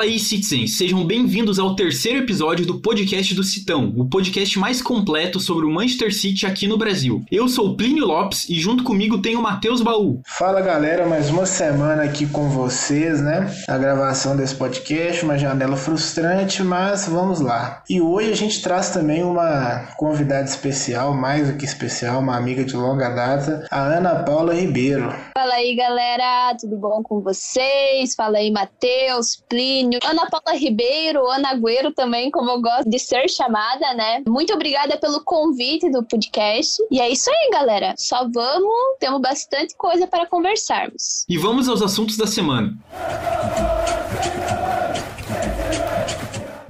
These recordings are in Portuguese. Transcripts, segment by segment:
Fala aí, Citizens! Sejam bem-vindos ao terceiro episódio do podcast do Citão, o podcast mais completo sobre o Manchester City aqui no Brasil. Eu sou Plínio Lopes e junto comigo tem o Matheus Baú. Fala galera, mais uma semana aqui com vocês, né? A gravação desse podcast, uma janela frustrante, mas vamos lá. E hoje a gente traz também uma convidada especial, mais do que especial, uma amiga de longa data, a Ana Paula Ribeiro. Fala aí galera, tudo bom com vocês? Fala aí, Matheus, Plínio. Ana Paula Ribeiro, Ana Agüero também, como eu gosto de ser chamada, né? Muito obrigada pelo convite do podcast. E é isso aí, galera. Só vamos, temos bastante coisa para conversarmos. E vamos aos assuntos da semana.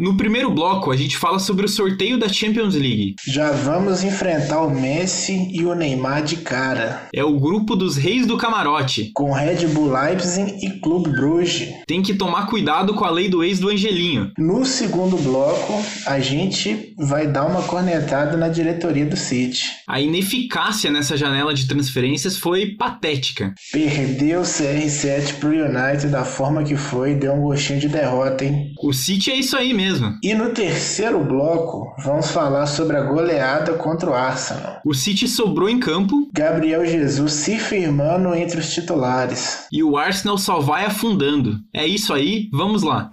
No primeiro bloco, a gente fala sobre o sorteio da Champions League. Já vamos enfrentar o Messi e o Neymar de cara. É o grupo dos reis do camarote. Com Red Bull Leipzig e Clube Bruges. Tem que tomar cuidado com a lei do ex do Angelinho. No segundo bloco, a gente vai dar uma cornetada na diretoria do City. A ineficácia nessa janela de transferências foi patética. Perdeu o CR7 pro United da forma que foi, deu um gostinho de derrota, hein? O City é isso aí mesmo. E no terceiro bloco, vamos falar sobre a goleada contra o Arsenal. O City sobrou em campo. Gabriel Jesus se firmando entre os titulares. E o Arsenal só vai afundando. É isso aí, vamos lá.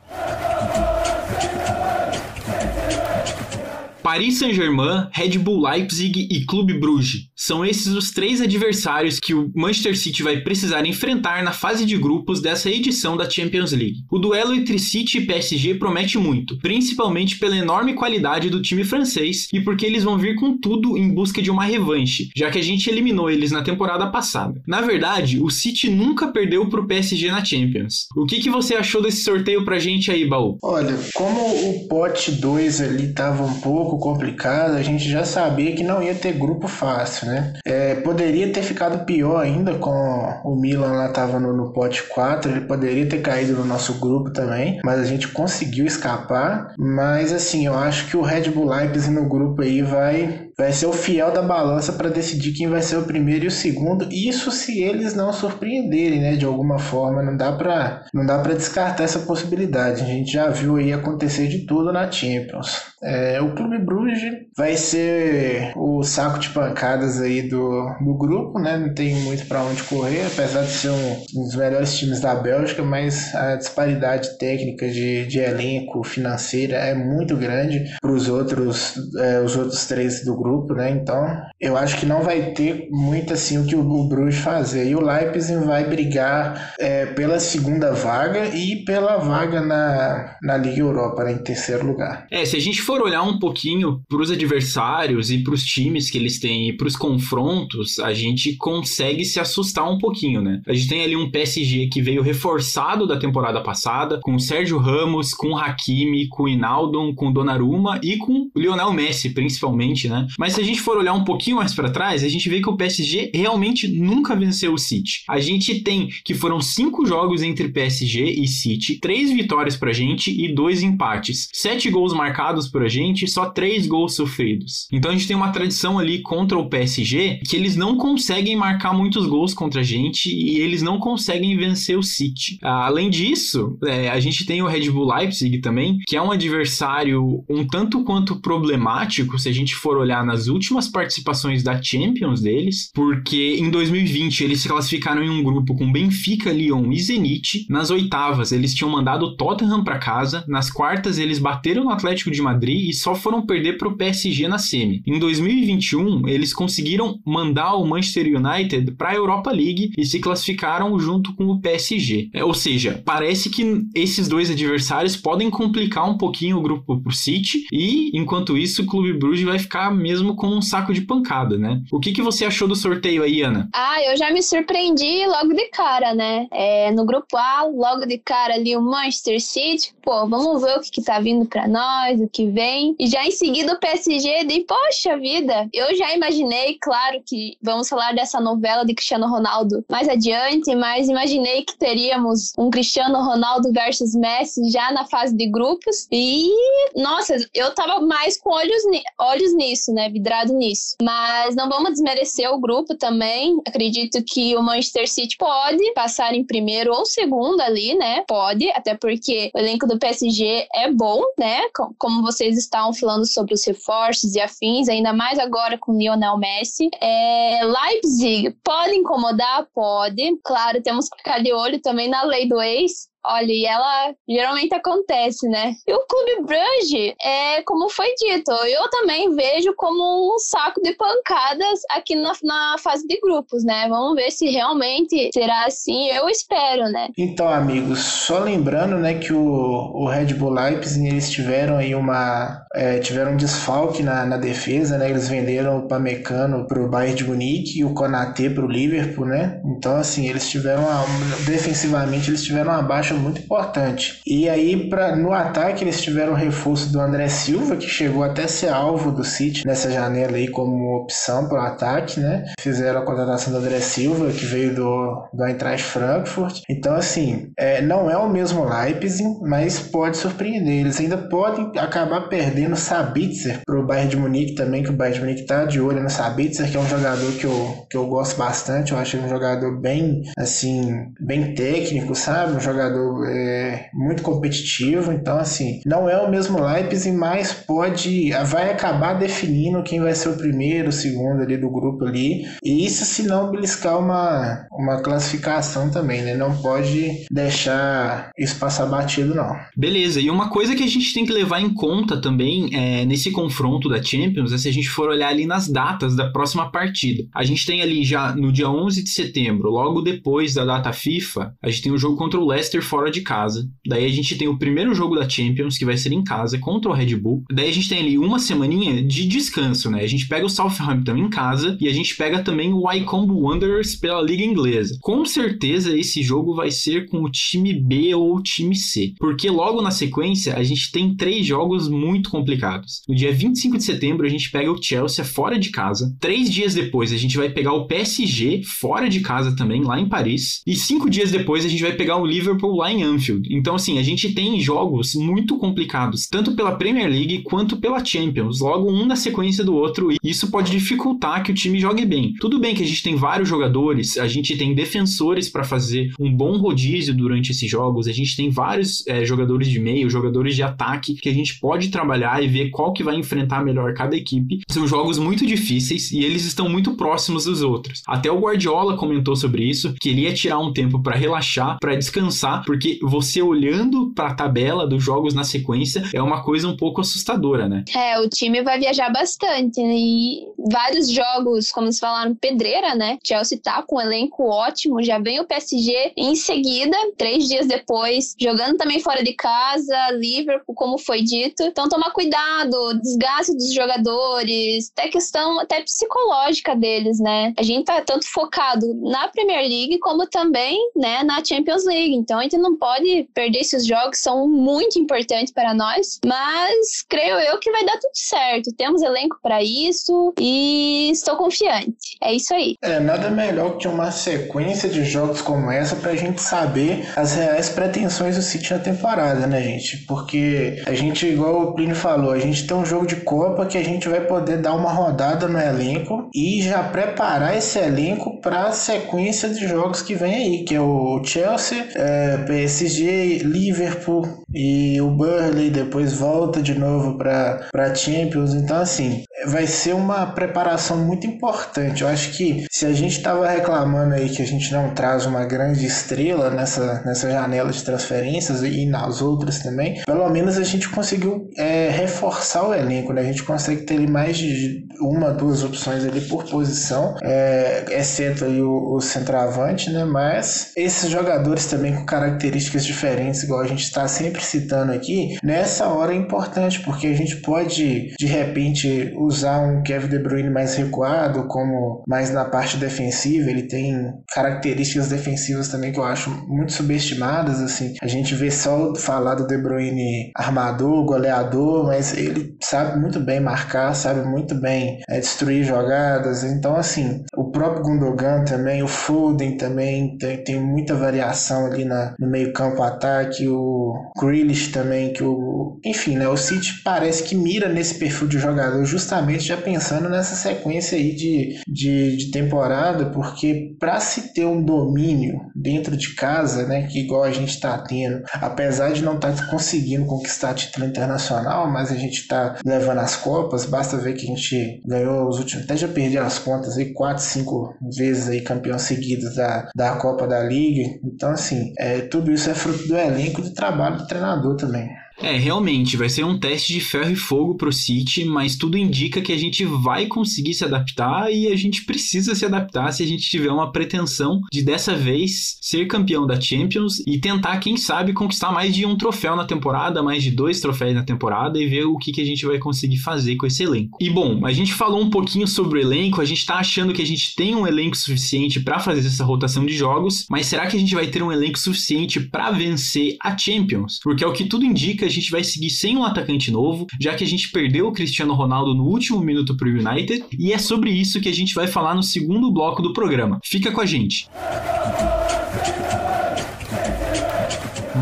Paris Saint-Germain, Red Bull Leipzig e Clube Bruges. São esses os três adversários que o Manchester City vai precisar enfrentar na fase de grupos dessa edição da Champions League. O duelo entre City e PSG promete muito, principalmente pela enorme qualidade do time francês e porque eles vão vir com tudo em busca de uma revanche, já que a gente eliminou eles na temporada passada. Na verdade, o City nunca perdeu pro PSG na Champions. O que, que você achou desse sorteio pra gente aí, Baú? Olha, como o pote 2 ali tava um pouco complicado, a gente já sabia que não ia ter grupo fácil, né? É, poderia ter ficado pior ainda com o Milan lá tava no, no pote 4, ele poderia ter caído no nosso grupo também, mas a gente conseguiu escapar. Mas assim, eu acho que o Red Bull Leipzig no grupo aí vai vai ser o fiel da balança para decidir quem vai ser o primeiro e o segundo. Isso se eles não surpreenderem, né, de alguma forma, não dá para não dá para descartar essa possibilidade. A gente já viu aí acontecer de tudo na Champions. É, o Clube Bruges vai ser o saco de pancadas aí do, do grupo, né? Não tem muito para onde correr, apesar de ser um, um, dos melhores times da Bélgica, mas a disparidade técnica de, de elenco financeira é muito grande para os outros é, os outros três do grupo grupo, né? Então, eu acho que não vai ter muito assim o que o Bruges fazer. E o Leipzig vai brigar é, pela segunda vaga e pela vaga na, na Liga Europa, né, em terceiro lugar. É, se a gente for olhar um pouquinho para os adversários e para os times que eles têm e para os confrontos, a gente consegue se assustar um pouquinho, né? A gente tem ali um PSG que veio reforçado da temporada passada, com o Sérgio Ramos, com o Hakimi, com o Inaldo, com o Donnarumma e com o Lionel Messi, principalmente, né? Mas se a gente for olhar um pouquinho mais para trás, a gente vê que o PSG realmente nunca venceu o City. A gente tem que foram cinco jogos entre PSG e City, três vitórias pra gente e dois empates. Sete gols marcados pra gente e só três gols sofridos. Então a gente tem uma tradição ali contra o PSG que eles não conseguem marcar muitos gols contra a gente e eles não conseguem vencer o City. Além disso, é, a gente tem o Red Bull Leipzig também, que é um adversário um tanto quanto problemático se a gente for olhar nas últimas participações da Champions deles, porque em 2020 eles se classificaram em um grupo com Benfica, Lyon e Zenit. Nas oitavas eles tinham mandado o Tottenham para casa, nas quartas eles bateram no Atlético de Madrid e só foram perder para o PSG na semi. Em 2021 eles conseguiram mandar o Manchester United para a Europa League e se classificaram junto com o PSG. É, ou seja, parece que esses dois adversários podem complicar um pouquinho o grupo pro City e enquanto isso o Clube Bruges vai ficar mesmo mesmo como um saco de pancada, né? O que, que você achou do sorteio aí, Ana? Ah, eu já me surpreendi logo de cara, né? É, no grupo A, logo de cara ali o Manchester City. Pô, vamos ver o que, que tá vindo para nós, o que vem. E já em seguida o PSG de, poxa vida, eu já imaginei, claro que vamos falar dessa novela de Cristiano Ronaldo mais adiante, mas imaginei que teríamos um Cristiano Ronaldo versus Messi já na fase de grupos. E, nossa, eu tava mais com olhos, olhos nisso, né? Vidrado nisso. Mas não vamos desmerecer o grupo também. Acredito que o Manchester City pode passar em primeiro ou segundo ali, né? Pode, até porque o elenco do PSG é bom, né? Como vocês estavam falando sobre os reforços e afins, ainda mais agora com Lionel Messi. É, Leipzig pode incomodar? Pode. Claro, temos que ficar de olho também na lei do ex, Olha, e ela geralmente acontece, né? E o Clube Brugge, é como foi dito, eu também vejo como um saco de pancadas aqui na, na fase de grupos, né? Vamos ver se realmente será assim, eu espero, né? Então, amigos, só lembrando, né, que o, o Red Bull Leipzig, eles tiveram aí uma... É, tiveram um desfalque na, na defesa, né? Eles venderam o Pamecano pro Bayern de Munique e o Konaté pro Liverpool, né? Então, assim, eles tiveram uma, defensivamente, eles tiveram uma baixa muito importante. E aí, pra, no ataque, eles tiveram o reforço do André Silva, que chegou até a ser alvo do City nessa janela aí como opção para o ataque, né? Fizeram a contratação do André Silva, que veio do, do Eintracht Frankfurt. Então, assim, é, não é o mesmo Leipzig, mas pode surpreender. Eles ainda podem acabar perdendo Sabitzer para o Bayern de Munique também, que o Bayern de Munique tá de olho no Sabitzer, que é um jogador que eu, que eu gosto bastante. Eu acho ele um jogador bem, assim, bem técnico, sabe? Um jogador é, muito competitivo, então assim, não é o mesmo Leipzig, mas pode, vai acabar definindo quem vai ser o primeiro, o segundo ali do grupo ali, e isso se não beliscar uma, uma classificação também, né? Não pode deixar isso passar batido, não. Beleza, e uma coisa que a gente tem que levar em conta também é, nesse confronto da Champions é se a gente for olhar ali nas datas da próxima partida. A gente tem ali já no dia 11 de setembro, logo depois da data FIFA, a gente tem o jogo contra o Leicester fora de casa. Daí a gente tem o primeiro jogo da Champions, que vai ser em casa, contra o Red Bull. Daí a gente tem ali uma semaninha de descanso, né? A gente pega o Southampton em casa e a gente pega também o Wycombe Wanderers pela Liga Inglesa. Com certeza esse jogo vai ser com o time B ou o time C, porque logo na sequência a gente tem três jogos muito complicados. No dia 25 de setembro a gente pega o Chelsea fora de casa. Três dias depois a gente vai pegar o PSG fora de casa também, lá em Paris. E cinco dias depois a gente vai pegar o Liverpool lá em Anfield. Então, assim, a gente tem jogos muito complicados, tanto pela Premier League quanto pela Champions, logo um na sequência do outro, e isso pode dificultar que o time jogue bem. Tudo bem que a gente tem vários jogadores, a gente tem defensores para fazer um bom rodízio durante esses jogos, a gente tem vários é, jogadores de meio, jogadores de ataque que a gente pode trabalhar e ver qual que vai enfrentar melhor cada equipe. São jogos muito difíceis e eles estão muito próximos dos outros. Até o Guardiola comentou sobre isso, que ele ia tirar um tempo para relaxar, para descansar, porque você olhando para a tabela dos jogos na sequência é uma coisa um pouco assustadora, né? É, o time vai viajar bastante né? e vários jogos, como vocês falaram, pedreira, né? Chelsea tá com um elenco ótimo, já vem o PSG em seguida, três dias depois, jogando também fora de casa, Liverpool, como foi dito. Então tomar cuidado, desgaste dos jogadores, até questão até psicológica deles, né? A gente tá tanto focado na Premier League como também, né, na Champions League. Então a gente não pode pode perder esses jogos, são muito importantes para nós, mas creio eu que vai dar tudo certo. Temos elenco para isso e estou confiante. É isso aí. É, nada melhor que uma sequência de jogos como essa para a gente saber as reais pretensões do City na temporada, né, gente? Porque a gente, igual o Plínio falou, a gente tem um jogo de Copa que a gente vai poder dar uma rodada no elenco e já preparar esse elenco para a sequência de jogos que vem aí, que é o Chelsea, é, PSG Liverpool e o Burnley depois volta de novo para Champions. Então assim, vai ser uma preparação muito importante. Eu acho que se a gente estava reclamando aí que a gente não traz uma grande estrela nessa, nessa janela de transferências e nas outras também, pelo menos a gente conseguiu é, reforçar o elenco, né? A gente consegue ter mais de uma, duas opções ali por posição, é, exceto aí o, o centroavante, né? Mas esses jogadores também com características diferentes, igual a gente está sempre citando aqui, nessa hora é importante, porque a gente pode, de repente, usar um Kevin De Bruyne mais recuado, como mais na parte defensiva, ele tem características defensivas também que eu acho muito subestimadas, assim. A gente vê só falar do De Bruyne armador, goleador, mas ele sabe muito bem marcar, sabe muito bem é, destruir jogadas. Então, assim, o próprio Gundogan também, o Foden também tem, tem muita variação ali na, no meio campo ataque, o Grealish também, que o... Enfim, né, o City parece que mira nesse perfil de jogador justamente já pensando nessa sequência aí de, de, de temporada, porque para se ter um domínio dentro de casa, né, que igual a gente está tendo, apesar de não estar tá conseguindo conquistar título internacional, mas a gente está levando as Copas, basta ver que a gente ganhou os últimos, até já perdi as contas aí, quatro, cinco vezes aí campeão seguidos da, da Copa da Liga. Então, assim, é, tudo isso é fruto do elenco e do trabalho do treinador também. É, realmente, vai ser um teste de ferro e fogo pro City, mas tudo indica que a gente vai conseguir se adaptar e a gente precisa se adaptar se a gente tiver uma pretensão de dessa vez ser campeão da Champions e tentar, quem sabe, conquistar mais de um troféu na temporada, mais de dois troféus na temporada e ver o que, que a gente vai conseguir fazer com esse elenco. E bom, a gente falou um pouquinho sobre o elenco, a gente tá achando que a gente tem um elenco suficiente para fazer essa rotação de jogos, mas será que a gente vai ter um elenco suficiente para vencer a Champions? Porque é o que tudo indica a gente vai seguir sem um atacante novo, já que a gente perdeu o Cristiano Ronaldo no último minuto para o United, e é sobre isso que a gente vai falar no segundo bloco do programa. Fica com a gente.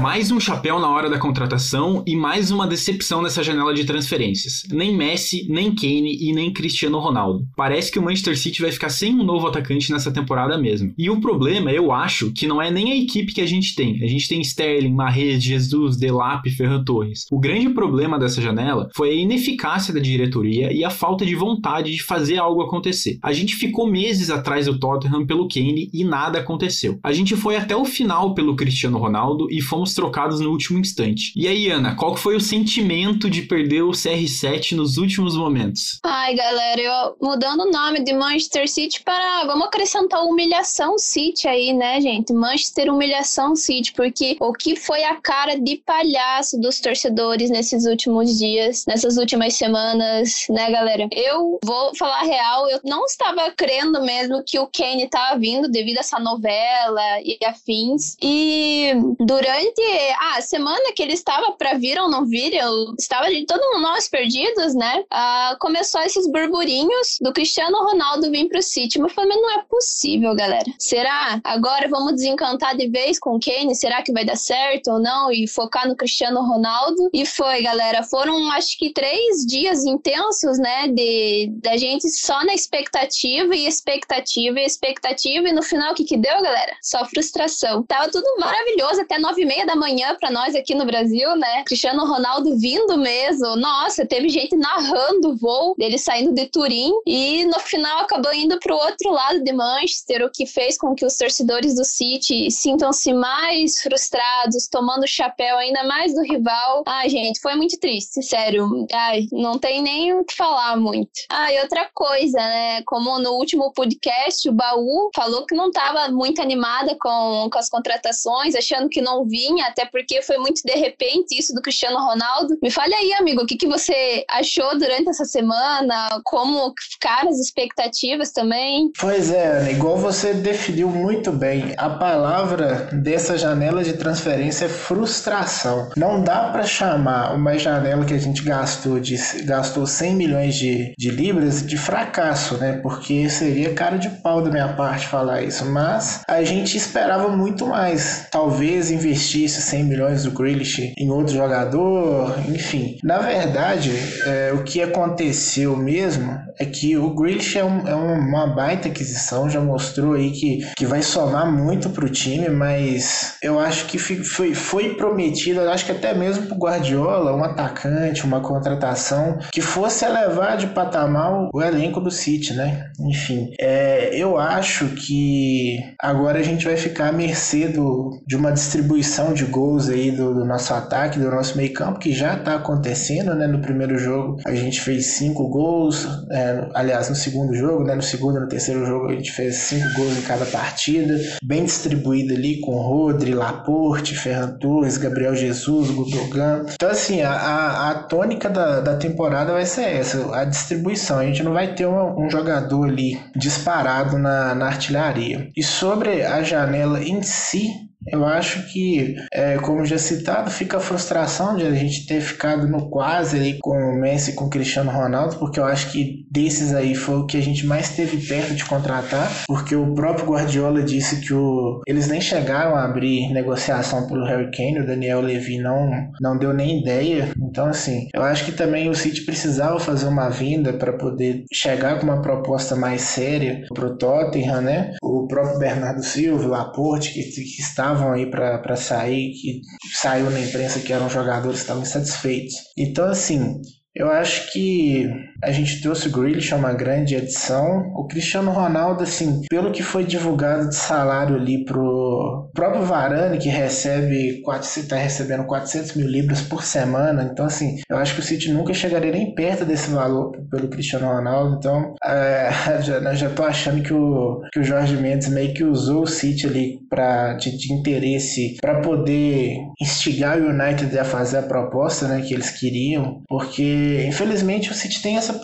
Mais um chapéu na hora da contratação e mais uma decepção nessa janela de transferências. Nem Messi, nem Kane e nem Cristiano Ronaldo. Parece que o Manchester City vai ficar sem um novo atacante nessa temporada mesmo. E o problema, eu acho, que não é nem a equipe que a gente tem. A gente tem Sterling, Mahrez, Jesus, Delap, Ferran Torres. O grande problema dessa janela foi a ineficácia da diretoria e a falta de vontade de fazer algo acontecer. A gente ficou meses atrás do Tottenham pelo Kane e nada aconteceu. A gente foi até o final pelo Cristiano Ronaldo e fomos trocados no último instante. E aí, Ana, qual foi o sentimento de perder o CR7 nos últimos momentos? Ai, galera, eu mudando o nome de Manchester City para. Vamos acrescentar humilhação City aí, né, gente? Manchester Humilhação City, porque o que foi a cara de palhaço dos torcedores nesses últimos dias, nessas últimas semanas, né, galera? Eu vou falar real, eu não estava crendo mesmo que o Kane estava vindo devido a essa novela e afins. E durante a semana que ele estava para vir ou não vir, eu estava de todo mundo nós perdidos, né? Ah, começou esses burburinhos do Cristiano Ronaldo vir pro City. Mas eu falei, mas não é possível, galera. Será? Agora vamos desencantar de vez com o Kane? Será que vai dar certo ou não? E focar no Cristiano Ronaldo? E foi, galera. Foram acho que três dias intensos, né? De da gente só na expectativa e expectativa e expectativa. E no final, o que que deu, galera? Só frustração. Tava tudo maravilhoso até nove e meia da manhã para nós aqui no Brasil, né? Cristiano Ronaldo vindo mesmo. Nossa, teve gente narrando o voo dele saindo de Turim e no final acabou indo para o outro lado de Manchester, o que fez com que os torcedores do City sintam-se mais frustrados, tomando o chapéu ainda mais do rival. Ai, gente, foi muito triste, sério. Ai, não tem nem o que falar muito. Ah, e outra coisa, né? Como no último podcast, o Baú falou que não estava muito animada com, com as contratações, achando que não vinha, até porque foi muito de repente isso do Cristiano Ronaldo. Me fale aí, amigo, o que, que você achou durante essa semana? Como ficaram as expectativas também? Pois é, Ana, igual você definiu muito bem, a palavra dessa janela de transferência é frustração. Não dá para chamar uma janela que a gente gastou de gastou 100 milhões de, de libras de fracasso, né? Porque seria cara de pau da minha parte falar isso, mas a gente esperava muito mais. Talvez investisse 100 milhões do Grealish em outro jogador, enfim. Na verdade, é, o que aconteceu mesmo é que o Grealish é, um, é uma baita aquisição, já mostrou aí que, que vai somar muito pro time, mas eu acho que foi, foi prometido, acho que até mesmo pro Guardiola, um atacante, uma contratação que fosse elevar de patamar o elenco do City, né? Enfim, é, eu acho que agora a gente vai ficar à mercê do, de uma distribuição distribuição de gols aí do, do nosso ataque, do nosso meio campo, que já está acontecendo, né? No primeiro jogo a gente fez cinco gols, é, aliás, no segundo jogo, né? No segundo e no terceiro jogo a gente fez cinco gols em cada partida, bem distribuído ali com Rodri, Laporte, Ferran Torres, Gabriel Jesus, Gudogan. Então, assim, a, a, a tônica da, da temporada vai ser essa, a distribuição. A gente não vai ter uma, um jogador ali disparado na, na artilharia. E sobre a janela em si, eu acho que, é, como já citado, fica a frustração de a gente ter ficado no quase ali com o Messi e com o Cristiano Ronaldo, porque eu acho que desses aí foi o que a gente mais teve perto de contratar, porque o próprio Guardiola disse que o, eles nem chegaram a abrir negociação pelo Harry Kane, o Daniel Levy não, não deu nem ideia. Então, assim, eu acho que também o City precisava fazer uma vinda para poder chegar com uma proposta mais séria pro Tottenham, né? O próprio Bernardo Silva, o Laporte, que, que estava estavam aí para sair, que saiu na imprensa que eram jogadores que estavam insatisfeitos. Então, assim, eu acho que a gente trouxe o Grealish, é uma grande adição. O Cristiano Ronaldo, assim, pelo que foi divulgado de salário ali pro próprio Varane, que recebe, está recebendo 400 mil libras por semana. Então, assim, eu acho que o City nunca chegaria nem perto desse valor pelo Cristiano Ronaldo. Então, é, já, já tô achando que o, que o Jorge Mendes meio que usou o City ali pra, de, de interesse para poder instigar o United a fazer a proposta né, que eles queriam, porque infelizmente o City tem essa.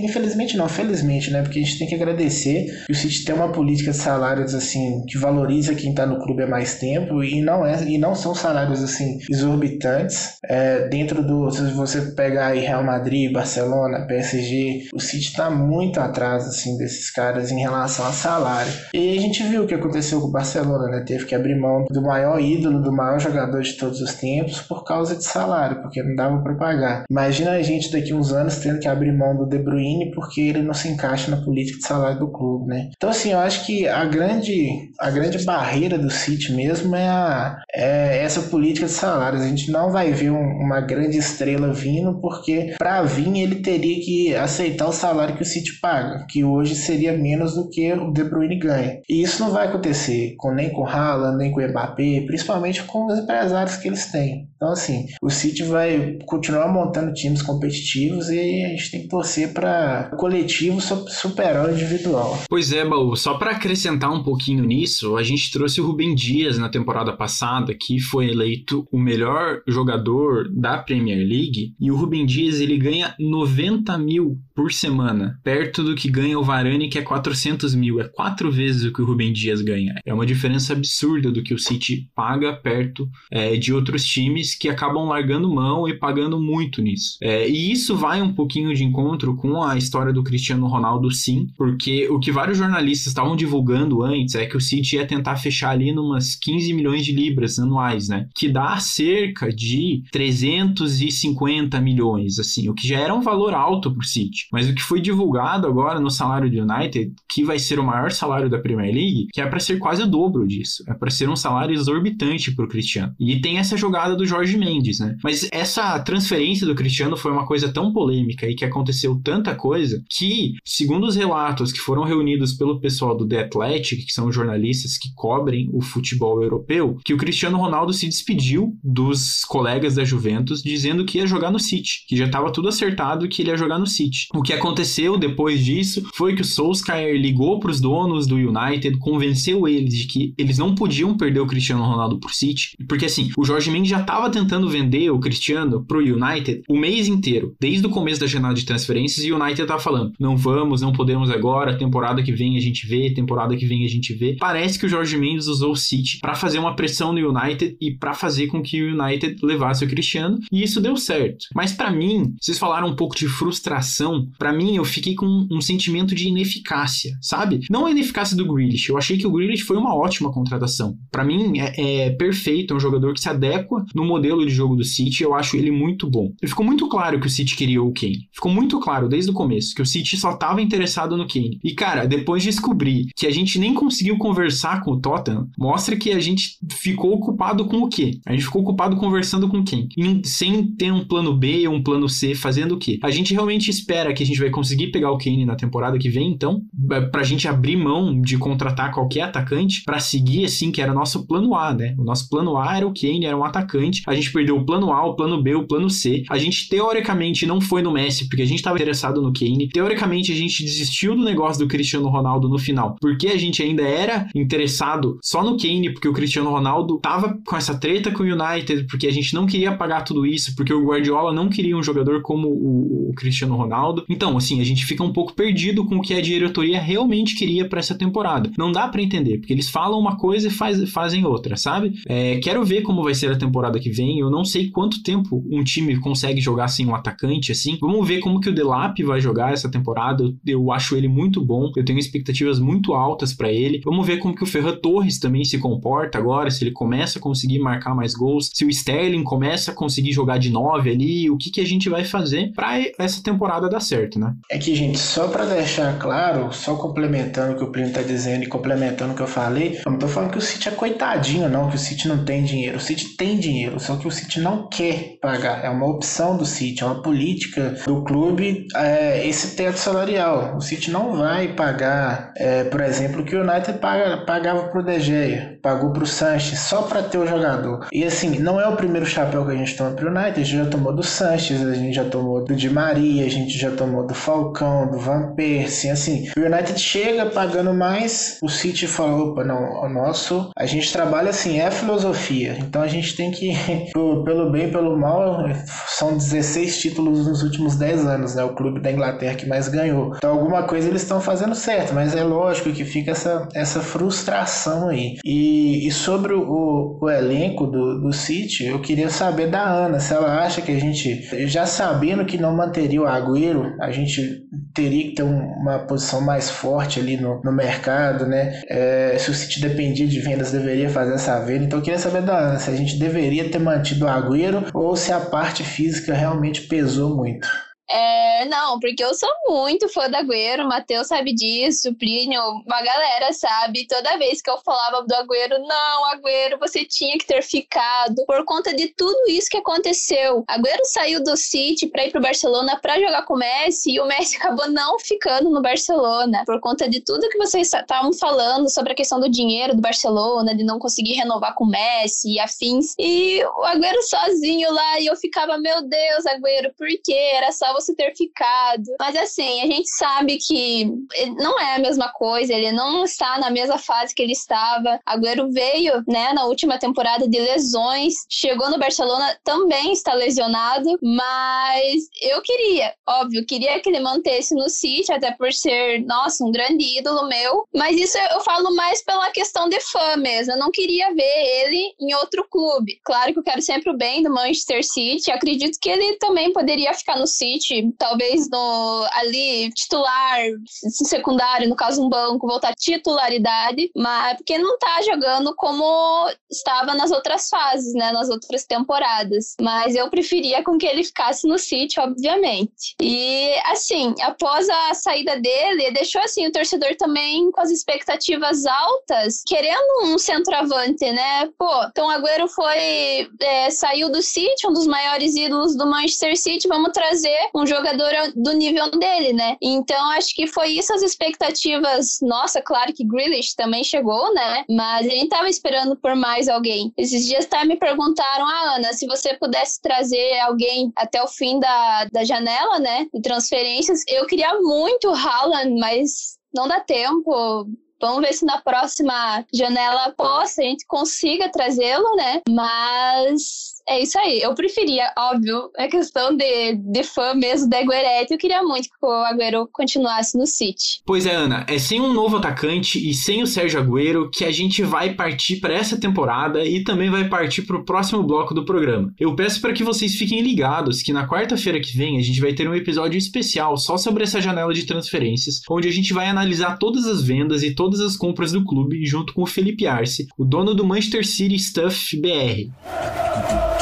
Infelizmente não, felizmente, né? Porque a gente tem que agradecer que o City tem uma política de salários assim que valoriza quem está no clube mais tempo e não é e não são salários assim exorbitantes. É, dentro do. Se você pegar aí Real Madrid, Barcelona, PSG, o City está muito atrás assim desses caras em relação a salário. E a gente viu o que aconteceu com o Barcelona, né? Teve que abrir mão do maior ídolo, do maior jogador de todos os tempos por causa de salário, porque não dava para pagar. Imagina a gente daqui uns anos tendo que abrir mão do De Bruyne porque ele não se encaixa na política de salário do clube, né? Então, assim, eu acho que a grande, a grande barreira do City mesmo é, a, é essa política de salários. A gente não vai ver um, uma grande estrela vindo porque para vir ele teria que aceitar o salário que o City paga, que hoje seria menos do que o De Bruyne ganha. E isso não vai acontecer com, nem com o Haaland, nem com o Mbappé, principalmente com os empresários que eles têm. Então, assim, o City vai continuar montando times competitivos e a gente tem que torcer para o coletivo superar o individual. Pois é, Baú, só para acrescentar um pouquinho nisso, a gente trouxe o Rubem Dias na temporada passada, que foi eleito o melhor jogador da Premier League, e o Rubem Dias ele ganha 90 mil por semana, perto do que ganha o Varane, que é 400 mil, é quatro vezes o que o Rubem Dias ganha. É uma diferença absurda do que o City paga perto é, de outros times que acabam largando mão e pagando muito nisso. É, e isso vai um pouquinho de encontro com a história do Cristiano Ronaldo, sim, porque o que vários jornalistas estavam divulgando antes é que o City ia tentar fechar ali numas 15 milhões de libras anuais, né? Que dá cerca de 350 milhões, assim, o que já era um valor alto para o City. Mas o que foi divulgado agora no salário do United, que vai ser o maior salário da Premier League, que é para ser quase o dobro disso. É para ser um salário exorbitante para o Cristiano. E tem essa jogada do Jorge Mendes, né? Mas essa transferência do Cristiano foi uma coisa tão polêmica e que aconteceu tanta coisa que, segundo os relatos que foram reunidos pelo pessoal do The Athletic, que são jornalistas que cobrem o futebol europeu, que o Cristiano Ronaldo se despediu dos colegas da Juventus dizendo que ia jogar no City, que já estava tudo acertado que ele ia jogar no City. O que aconteceu depois disso foi que o Solskjaer ligou para os donos do United, convenceu eles de que eles não podiam perder o Cristiano Ronaldo pro City, porque assim, o Jorge Mendes já estava tentando vender o Cristiano pro United o mês inteiro. Desde o começo da janela de transferências, e o United tá falando: não vamos, não podemos agora, temporada que vem a gente vê, temporada que vem a gente vê. Parece que o Jorge Mendes usou o para fazer uma pressão no United e para fazer com que o United levasse o Cristiano, e isso deu certo. Mas para mim, vocês falaram um pouco de frustração, para mim eu fiquei com um sentimento de ineficácia, sabe? Não a ineficácia do Grealish, eu achei que o Grealish foi uma ótima contratação. Para mim é, é perfeito, é um jogador que se adequa no modelo de jogo do City, eu acho ele muito bom. E ficou muito claro que o City queria o Kane. Ficou muito claro desde o começo que o City só estava interessado no Kane. E cara, depois de descobrir que a gente nem conseguiu conversar com o Tottenham, mostra que a gente ficou ocupado com o quê? A gente ficou ocupado conversando com quem? sem ter um plano B ou um plano C, fazendo o quê? A gente realmente espera que a gente vai conseguir pegar o Kane na temporada que vem, então, pra gente abrir mão de contratar qualquer atacante para seguir assim, que era o nosso plano A, né? O nosso plano A era o Kane, era um atacante. A gente perdeu o plano A, o plano B, o plano C. A gente teoricamente não foi no Messi porque a gente estava interessado no Kane. Teoricamente a gente desistiu do negócio do Cristiano Ronaldo no final, porque a gente ainda era interessado só no Kane, porque o Cristiano Ronaldo tava com essa treta com o United, porque a gente não queria pagar tudo isso, porque o Guardiola não queria um jogador como o, o Cristiano Ronaldo. Então, assim, a gente fica um pouco perdido com o que a diretoria realmente queria para essa temporada. Não dá para entender, porque eles falam uma coisa e faz, fazem outra, sabe? É, quero ver como vai ser a temporada que vem. Eu não sei quanto tempo um time consegue jogar sem um atacante assim. Vamos ver como que o Delap vai jogar essa temporada. Eu, eu acho ele muito bom. Eu tenho expectativas muito altas para ele. Vamos ver como que o Ferran Torres também se comporta agora, se ele começa a conseguir marcar mais gols, se o Sterling começa a conseguir jogar de 9 ali, o que que a gente vai fazer para essa temporada dar certo, né? É que, gente, só para deixar claro, só complementando o que o Plínio tá dizendo e complementando o que eu falei, eu não tô falando que o City é coitadinho, não, que o City não tem dinheiro. O City tem dinheiro, só que o City não quer pagar. É uma opção do City, é uma política do clube é, esse teto salarial. O City não vai pagar, é, por exemplo, o que o United paga, pagava pro De Gea, pagou pro Sanches só para ter o jogador. E assim, não é o primeiro chapéu que a gente toma pro United, a gente já tomou do Sanches, a gente já tomou do Di Maria, a gente já tomou do Falcão, do Van Persie, assim. O United chega pagando mais, o City fala, opa, não, o nosso, a gente trabalha assim, é filosofia. Então a gente tem que, pelo bem, pelo mal, são 16 títulos nos últimos 10 anos, né? O clube da Inglaterra que mais ganhou. Então alguma coisa eles estão fazendo certo, mas é lógico que fica essa, essa frustração aí. E, e sobre o, o elenco do, do City, eu queria saber da Ana, se ela acha que a gente, já sabendo que não manteria o Agüero, a gente teria que ter um, uma posição mais forte ali no, no mercado, né? É, se o City dependia de vendas, deveria fazer essa venda. Então eu queria saber da Ana se a gente deveria ter mantido o Agüero ou se a parte física realmente pesou muito. É, não, porque eu sou muito fã da Agüero, o Matheus sabe disso, Plínio, uma galera sabe. Toda vez que eu falava do Agüero, não, Agüero, você tinha que ter ficado por conta de tudo isso que aconteceu. Agüero saiu do City para ir pro Barcelona para jogar com o Messi e o Messi acabou não ficando no Barcelona por conta de tudo que vocês estavam falando sobre a questão do dinheiro do Barcelona, de não conseguir renovar com o Messi e afins. E o Agüero sozinho lá e eu ficava, meu Deus, Agüero, por quê? Era só você ter ficado. Mas assim, a gente sabe que não é a mesma coisa, ele não está na mesma fase que ele estava. Agüero veio, né, na última temporada de lesões, chegou no Barcelona, também está lesionado, mas eu queria, óbvio, queria que ele mantesse no City, até por ser, nossa, um grande ídolo meu, mas isso eu falo mais pela questão de fã mesmo, eu não queria ver ele em outro clube. Claro que eu quero sempre o bem do Manchester City, acredito que ele também poderia ficar no City talvez no ali titular, secundário, no caso um banco, voltar à titularidade, mas porque não tá jogando como estava nas outras fases, né, nas outras temporadas. Mas eu preferia com que ele ficasse no City, obviamente. E assim, após a saída dele, deixou assim o torcedor também com as expectativas altas, querendo um centroavante, né? Pô, então Agüero foi é, saiu do City, um dos maiores ídolos do Manchester City, vamos trazer um jogador do nível dele, né? Então acho que foi isso as expectativas. Nossa, claro que Grealish também chegou, né? Mas a gente tava esperando por mais alguém. Esses dias até me perguntaram, ah, Ana, se você pudesse trazer alguém até o fim da, da janela, né? De transferências, eu queria muito Haaland, mas não dá tempo. Vamos ver se na próxima janela possa a gente consiga trazê-lo, né? Mas é isso aí. Eu preferia, óbvio, a questão de, de fã mesmo da Aguerete. Eu queria muito que o Agüero continuasse no City. Pois é, Ana. É sem um novo atacante e sem o Sérgio Agüero que a gente vai partir para essa temporada e também vai partir para o próximo bloco do programa. Eu peço para que vocês fiquem ligados que na quarta-feira que vem a gente vai ter um episódio especial só sobre essa janela de transferências, onde a gente vai analisar todas as vendas e todas as compras do clube junto com o Felipe Arce, o dono do Manchester City Stuff BR.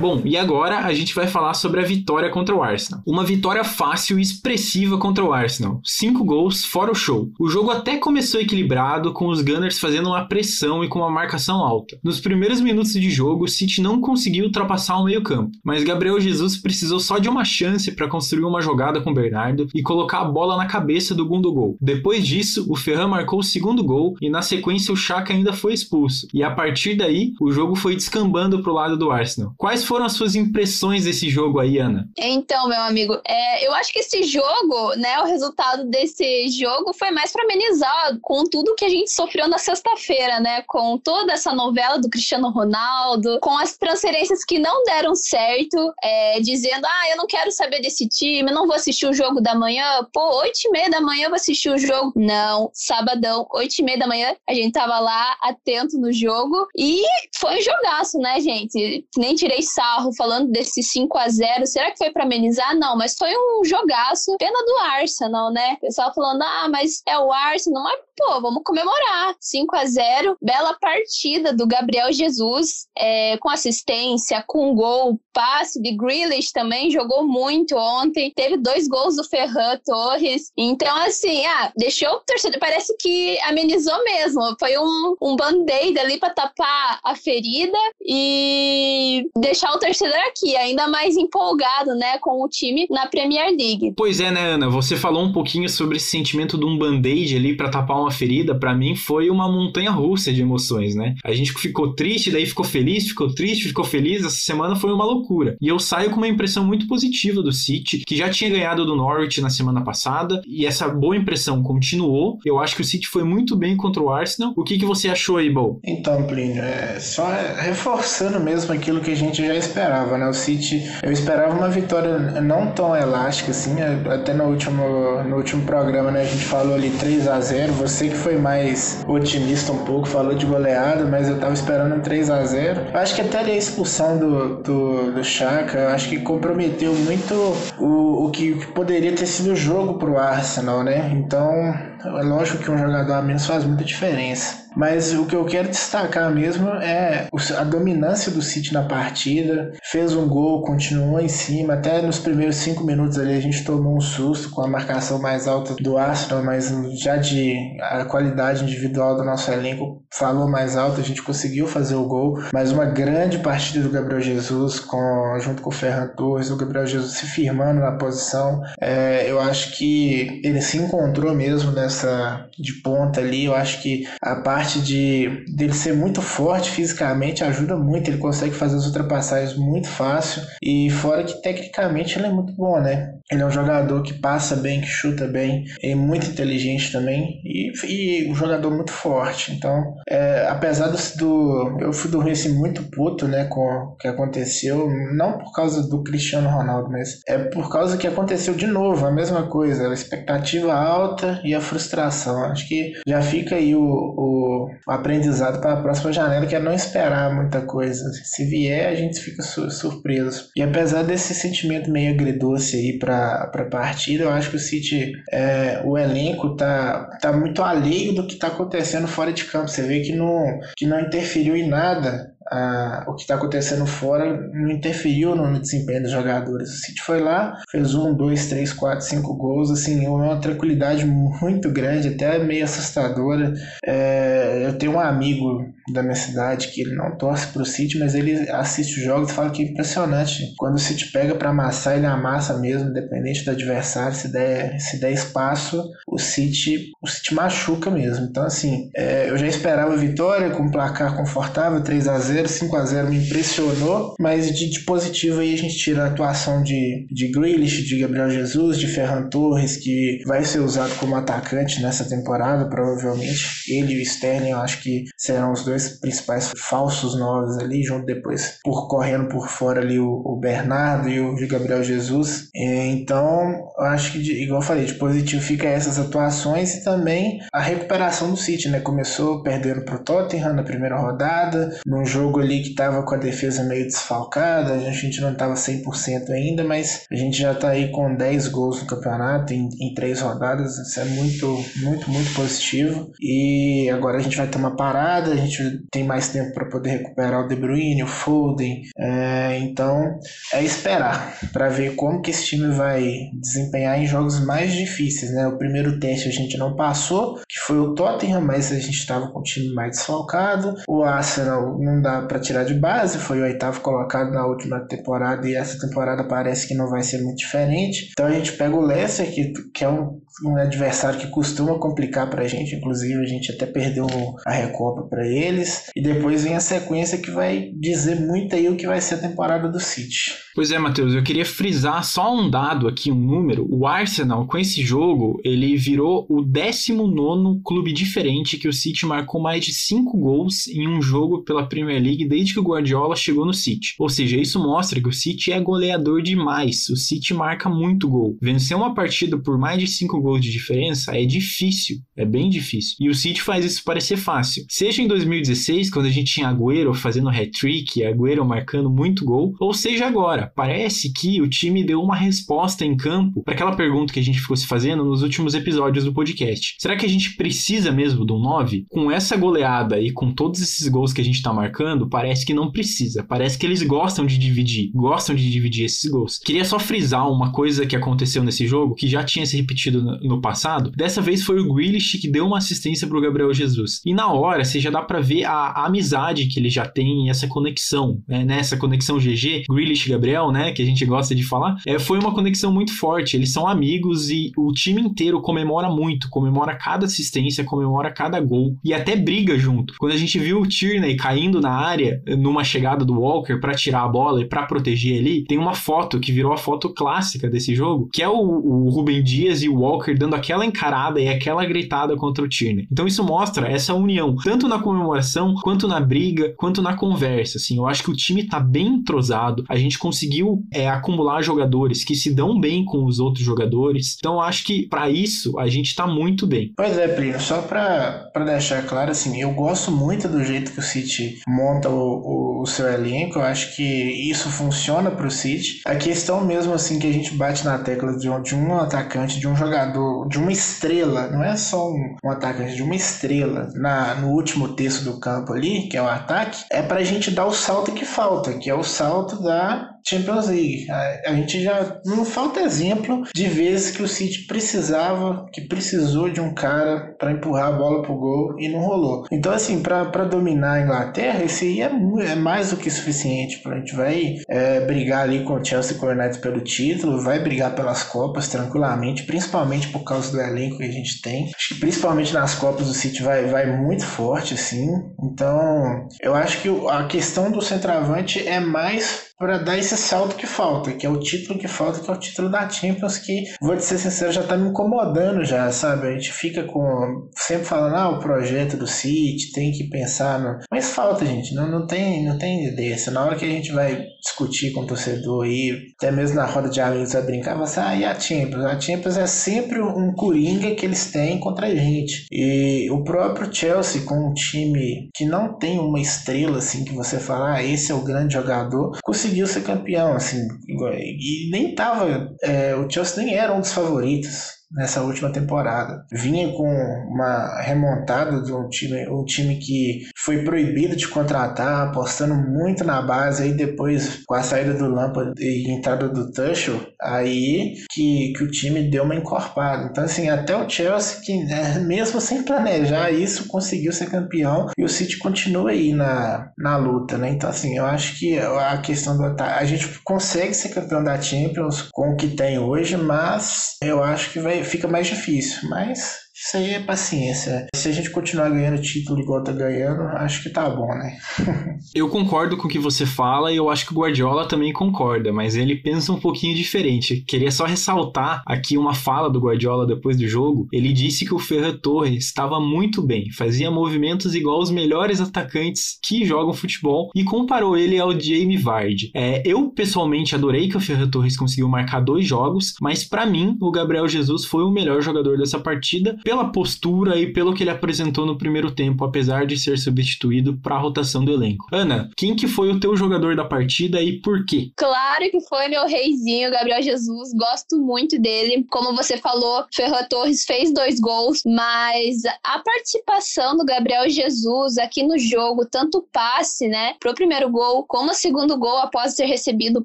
Bom, e agora a gente vai falar sobre a vitória contra o Arsenal. Uma vitória fácil e expressiva contra o Arsenal. Cinco gols, fora o show. O jogo até começou equilibrado, com os Gunners fazendo uma pressão e com uma marcação alta. Nos primeiros minutos de jogo, o City não conseguiu ultrapassar o meio-campo, mas Gabriel Jesus precisou só de uma chance para construir uma jogada com Bernardo e colocar a bola na cabeça do Gundogol. Depois disso, o Ferran marcou o segundo gol e na sequência o Chaka ainda foi expulso. E a partir daí, o jogo foi descambando pro lado do Arsenal. Quais foram as suas impressões desse jogo aí, Ana? Então, meu amigo, é, eu acho que esse jogo, né, o resultado desse jogo foi mais para amenizar com tudo que a gente sofreu na sexta-feira, né, com toda essa novela do Cristiano Ronaldo, com as transferências que não deram certo, é, dizendo, ah, eu não quero saber desse time, não vou assistir o jogo da manhã, pô, oito e meia da manhã eu vou assistir o jogo. Não, sabadão, oito e meia da manhã, a gente tava lá atento no jogo e foi um jogaço, né, gente? Nem tirei sarro falando desse 5 a 0 Será que foi para amenizar? Não, mas foi um jogaço. Pena do Arsenal, né? O pessoal falando, ah, mas é o Arsenal. Mas, pô, vamos comemorar. 5 a 0 Bela partida do Gabriel Jesus, é, com assistência, com gol, passe de Grealish também, jogou muito ontem. Teve dois gols do Ferran Torres. Então, assim, ah, deixou o torcedor. Parece que amenizou mesmo. Foi um, um band-aid ali para tapar a ferida e deixar o torcedor aqui, ainda mais empolgado, né, com o time na Premier League. Pois é, né, Ana? Você falou um pouquinho sobre esse sentimento de um band-aid ali para tapar uma ferida. Para mim, foi uma montanha russa de emoções, né? A gente ficou triste, daí ficou feliz, ficou triste, ficou feliz. Essa semana foi uma loucura. E eu saio com uma impressão muito positiva do City, que já tinha ganhado do Norwich na semana passada, e essa boa impressão continuou. Eu acho que o City foi muito bem contra o Arsenal. O que, que você achou aí, Bo? Então, Plínio, é só reforçando mesmo aquilo que a gente já esperava, né? O City, eu esperava uma vitória não tão elástica assim, até no último, no último programa, né? A gente falou ali 3 a 0 Você que foi mais otimista um pouco, falou de goleada, mas eu tava esperando um 3 a 0 Eu acho que até a expulsão do, do, do Chaka, acho que comprometeu muito o, o que poderia ter sido o jogo pro Arsenal, né? Então, é lógico que um jogador a menos faz muita diferença. Mas o que eu quero destacar mesmo é a dominância do City na partida. Fez um gol, continuou em cima. Até nos primeiros cinco minutos ali a gente tomou um susto com a marcação mais alta do Arsenal, mas já de a qualidade individual do nosso elenco falou mais alto, a gente conseguiu fazer o gol. Mas uma grande partida do Gabriel Jesus com, junto com o Ferran Torres, o Gabriel Jesus se firmando na posição. É, eu acho que ele se encontrou mesmo nessa de ponta ali. Eu acho que a parte parte de dele ser muito forte fisicamente ajuda muito, ele consegue fazer as ultrapassagens muito fácil e fora que tecnicamente ele é muito bom, né? Ele é um jogador que passa bem, que chuta bem, é muito inteligente também e, e um jogador muito forte. Então, é, apesar do, do, eu fui dormir assim muito puto, né, com o que aconteceu, não por causa do Cristiano Ronaldo, mas é por causa que aconteceu de novo, a mesma coisa, a expectativa alta e a frustração. Acho que já fica aí o, o aprendizado para a próxima janela, que é não esperar muita coisa. Se vier, a gente fica su surpreso. E apesar desse sentimento meio agridoce aí para a partida, eu acho que o City, é, o elenco tá, tá muito alheio do que está acontecendo fora de campo. Você vê que não, que não interferiu em nada a, o que está acontecendo fora não interferiu no, desempenho dos jogadores. O City foi lá, fez um, dois, três, quatro, cinco gols, assim, uma tranquilidade muito grande, até meio assustadora. É, eu tenho um amigo da minha cidade que ele não torce para o City, mas ele assiste os jogos e fala que é impressionante. Quando o City pega para amassar, ele amassa mesmo, independente do adversário. Se der, se der espaço, o City, o City machuca mesmo. Então, assim, é, eu já esperava vitória com um placar confortável, 3 a 0 0 5 a 0 me impressionou, mas de, de, positivo aí a gente tira a atuação de, de Grealish, de Gabriel Jesus, de Ferran Torres, que vai ser usado como atacante nessa temporada, provavelmente. Ele e o Sterling, eu acho que serão os dois principais falsos novos ali, junto depois, por correndo por fora ali o, o Bernardo e o Gabriel Jesus. então, eu acho que, de, igual eu falei, de positivo fica essas atuações e também a recuperação do City, né? Começou perdendo pro Tottenham na primeira rodada, num jogo jogo ali que tava com a defesa meio desfalcada, a gente não tava 100% ainda, mas a gente já tá aí com 10 gols no campeonato em, em três rodadas, isso é muito, muito, muito positivo. E agora a gente vai ter uma parada, a gente tem mais tempo para poder recuperar o De Bruyne, o Foden, é, então é esperar para ver como que esse time vai desempenhar em jogos mais difíceis, né? O primeiro teste a gente não passou, que foi o Tottenham, mas a gente estava com o time mais desfalcado. O Arsenal não dá para tirar de base, foi o oitavo colocado na última temporada e essa temporada parece que não vai ser muito diferente. Então a gente pega o Leicester, que, que é um, um adversário que costuma complicar para a gente, inclusive a gente até perdeu a Recopa para eles. E depois vem a sequência que vai dizer muito aí o que vai ser a temporada do City. Pois é, Matheus, eu queria frisar só um dado aqui, um número. O Arsenal, com esse jogo, ele virou o 19 clube diferente que o City marcou mais de 5 gols em um jogo pela Premier League desde que o Guardiola chegou no City. Ou seja, isso mostra que o City é goleador demais. O City marca muito gol. Vencer uma partida por mais de 5 gols de diferença é difícil, é bem difícil. E o City faz isso parecer fácil. Seja em 2016, quando a gente tinha Agüero fazendo hat-trick, Agüero marcando muito gol, ou seja agora parece que o time deu uma resposta em campo para aquela pergunta que a gente ficou se fazendo nos últimos episódios do podcast. Será que a gente precisa mesmo um 9? Com essa goleada e com todos esses gols que a gente está marcando, parece que não precisa. Parece que eles gostam de dividir, gostam de dividir esses gols. Queria só frisar uma coisa que aconteceu nesse jogo, que já tinha se repetido no passado. Dessa vez foi o Grealish que deu uma assistência para o Gabriel Jesus. E na hora, você já dá para ver a, amizade que ele já tem essa conexão, né? Nessa conexão GG, Grealish e Gabriel né, que a gente gosta de falar, é, foi uma conexão muito forte. Eles são amigos e o time inteiro comemora muito, comemora cada assistência, comemora cada gol e até briga junto. Quando a gente viu o Tierney caindo na área numa chegada do Walker para tirar a bola e para proteger ele, tem uma foto que virou a foto clássica desse jogo, que é o, o Ruben Dias e o Walker dando aquela encarada e aquela gritada contra o Tierney. Então isso mostra essa união, tanto na comemoração, quanto na briga, quanto na conversa. Assim, eu acho que o time tá bem entrosado, a gente conseguiu é, acumular jogadores que se dão bem com os outros jogadores. Então acho que para isso a gente tá muito bem. Pois é, Plínio, só para deixar claro, assim, eu gosto muito do jeito que o City monta o, o, o seu elenco, eu acho que isso funciona pro City. A questão mesmo, assim, que a gente bate na tecla de um, de um atacante, de um jogador, de uma estrela, não é só um, um de uma estrela na, no último terço do campo ali, que é o ataque, é pra gente dar o salto que falta, que é o salto da Champions League. A, a, gente já não falta exemplo de vezes que o City precisava, que precisou de um cara para empurrar a bola pro gol e não rolou. Então, assim, para dominar a Inglaterra, esse aí é, é mais do que suficiente. A gente vai é, brigar ali com o Chelsea e com o United pelo título, vai brigar pelas Copas tranquilamente, principalmente por causa do elenco que a gente tem. Acho que principalmente nas Copas o City vai, vai muito forte, assim. Então, eu acho que a questão do centroavante é mais para dar esse salto que falta, que é o título que falta, que é o título da Champions, que, vou te ser sincero, já tá me incomodando já, sabe? A gente fica com sempre falando, ah, o projeto do City, tem que pensar no... Mas falta, gente, não, não, tem, não tem desse. Na hora que a gente vai discutir com o torcedor aí, até mesmo na roda de amigos vai brincar, você, ah, e a Champions? A Champions é sempre um coringa que eles têm contra a gente. E o próprio Chelsea, com um time que não tem uma estrela, assim, que você fala, ah, esse é o grande jogador, conseguiu conseguiu ser campeão, assim, e nem tava, é, o Chelsea nem era um dos favoritos nessa última temporada. Vinha com uma remontada de um time, um time que foi proibido de contratar, apostando muito na base, aí depois com a saída do Lampard e entrada do Tuchel, aí que, que o time deu uma encorpada. Então assim, até o Chelsea que né, mesmo sem planejar isso conseguiu ser campeão e o City continua aí na, na luta, né? Então assim, eu acho que a questão do a gente consegue ser campeão da Champions com o que tem hoje, mas eu acho que vai fica mais difícil. Mas isso aí é paciência. Se a gente continuar ganhando título igual tá ganhando, acho que tá bom, né? eu concordo com o que você fala e eu acho que o Guardiola também concorda, mas ele pensa um pouquinho diferente. Queria só ressaltar aqui uma fala do Guardiola depois do jogo. Ele disse que o Ferran Torres estava muito bem, fazia movimentos igual os melhores atacantes que jogam futebol e comparou ele ao Jamie Vardy. É, eu pessoalmente adorei que o Ferran Torres conseguiu marcar dois jogos, mas para mim o Gabriel Jesus foi o melhor jogador dessa partida pela postura e pelo que ele apresentou no primeiro tempo, apesar de ser substituído para a rotação do elenco. Ana, quem que foi o teu jogador da partida e por quê? Claro que foi meu reizinho, Gabriel Jesus. Gosto muito dele. Como você falou, Ferran Torres fez dois gols, mas a participação do Gabriel Jesus aqui no jogo, tanto passe, né, pro primeiro gol, como o segundo gol após ter recebido o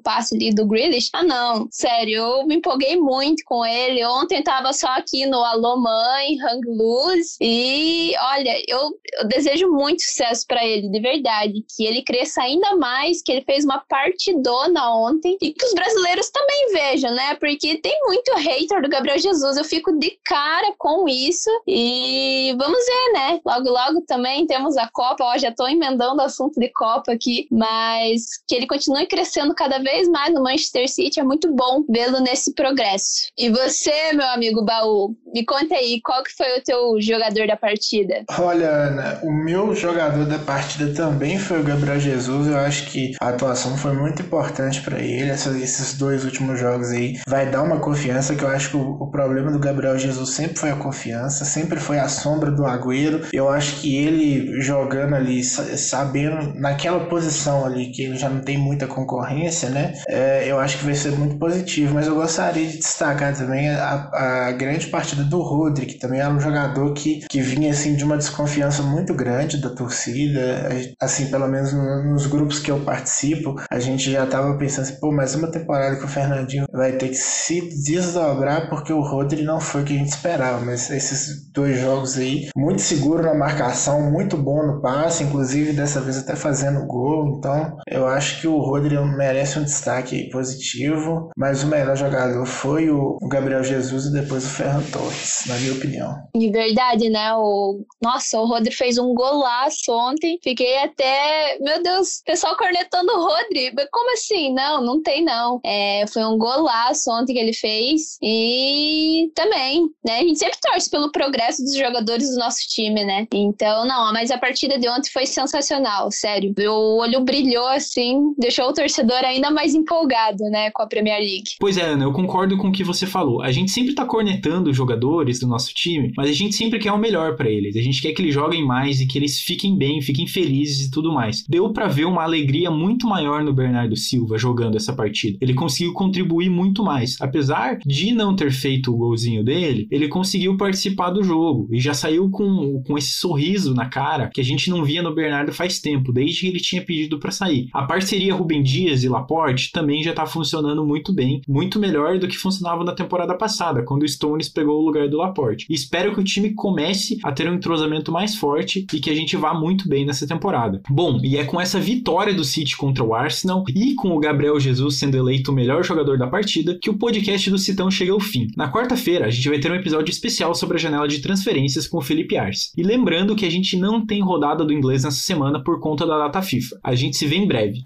passe ali do Grealish. Ah, não, sério, eu me empolguei muito com ele. Ontem tava só aqui no Alô Mãe, Hang Luz, e olha, eu, eu desejo muito sucesso para ele, de verdade, que ele cresça ainda mais, que ele fez uma partidona ontem. E que os brasileiros também vejam, né? Porque tem muito hater do Gabriel Jesus, eu fico de cara com isso. E vamos ver, né? Logo, logo também temos a Copa, ó, já tô emendando o assunto de Copa aqui, mas que ele continue crescendo cada vez mais no Manchester City, é muito bom vê-lo nesse progresso. E você, meu amigo Baú, me conta aí, qual que foi o teu jogador da partida? Olha, Ana, o meu jogador da partida também foi o Gabriel Jesus. Eu acho que a atuação foi muito importante para ele. Esses dois últimos jogos aí vai dar uma confiança. Que eu acho que o, o, problema do Gabriel Jesus sempre foi a confiança, sempre foi a sombra do Agüero. Eu acho que ele jogando ali, sabendo naquela posição ali que ele já não tem muita concorrência, né? É, eu acho que vai ser muito positivo. Mas eu gostaria de destacar também a, a grande partida do Rodri, também era um jogador que, que vinha assim de uma desconfiança muito grande da torcida. Assim, pelo menos nos grupos que eu participo, a gente já tava pensando assim, pô, mais uma temporada que o Fernandinho vai ter que se desdobrar porque o Rodri não foi o que a gente esperava. Mas esses dois jogos aí, muito seguro na marcação, muito bom no passe, inclusive dessa vez até fazendo gol. Então, eu acho que o Rodri merece um destaque positivo, mas o melhor jogador foi o Gabriel Jesus e depois o Ferran Torres, na minha opinião. De verdade, né? O... Nossa, o Rodri fez um golaço ontem. Fiquei até. Meu Deus, pessoal cornetando o Rodri. Como assim? Não, não tem não. É, foi um golaço ontem que ele fez. E também, né? A gente sempre torce pelo progresso dos jogadores do nosso time, né? Então, não, mas a partida de ontem foi sensacional, sério. O olho brilhou assim, deixou o torcedor ainda mais empolgado, né, com a Premier League. Pois é, Ana, eu concordo com o que você falou. A gente sempre tá cornetando os jogadores do nosso time, mas a gente sempre quer o melhor para eles. A gente quer que eles joguem mais e que eles fiquem bem, fiquem felizes e tudo mais. Deu para ver uma alegria muito maior no Bernardo Silva jogando essa partida. Ele conseguiu contribuir muito mais. Apesar de não ter feito o golzinho dele, ele conseguiu participar do jogo e já saiu com, com esse sorriso na cara que a gente não via no Bernardo faz tempo, desde que ele tinha pedido para sair. A parceria Rubem Dias e Laporte também já tá funcionando muito bem, muito melhor do que funcionava na temporada passada, quando o Stones pegou o lugar do Laporte. Espero que o time comece a ter um entrosamento mais forte e que a gente vá muito bem nessa temporada. Bom, e é com essa vitória do City contra o Arsenal e com o Gabriel Jesus sendo eleito o melhor jogador da partida que o podcast do Citão chega ao fim. Na quarta-feira, a gente vai ter um episódio especial sobre a janela de transferências com o Felipe Arce. E lembrando que a gente não tem rodada do inglês nessa semana por conta da data FIFA. A gente se vê em breve.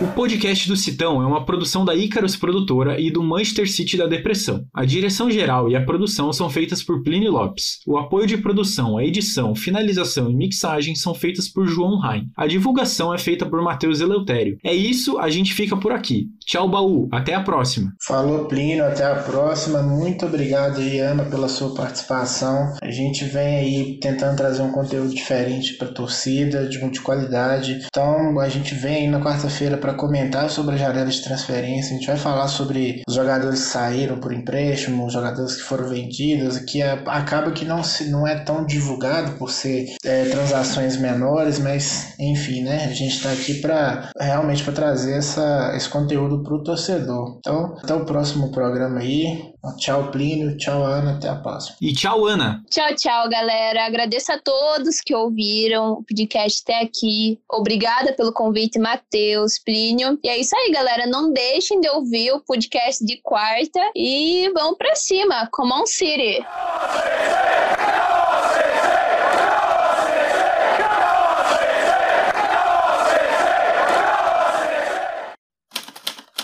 O podcast do Citão é uma produção da Icarus Produtora e do Manchester City da Depressão. A direção geral e a produção são feitas por Plínio Lopes. O apoio de produção, a edição, finalização e mixagem são feitas por João Rain. A divulgação é feita por Matheus Eleutério. É isso, a gente fica por aqui. Tchau, Baú. Até a próxima. Falou, Plínio. Até a próxima. Muito obrigado aí, Ana, pela sua participação. A gente vem aí tentando trazer um conteúdo diferente para a torcida, de, de qualidade. Então, a gente vem aí na quarta-feira para comentar sobre a janela de transferência. A gente vai falar sobre os jogadores que saíram por empréstimo, os jogadores que foram vendidos, que é, acaba que não, se, não é tão divulgado por ser é, transações menores, mas enfim, né? A gente está aqui para realmente para trazer essa, esse conteúdo para o torcedor. Então, até o próximo programa aí. Tchau, Plínio. Tchau, Ana. Até a próxima. E tchau, Ana. Tchau, tchau, galera. Agradeço a todos que ouviram o podcast até aqui. Obrigada pelo convite, Matheus, Plínio. E é isso aí, galera. Não deixem de ouvir o podcast de quarta e vamos pra cima. Come on, City.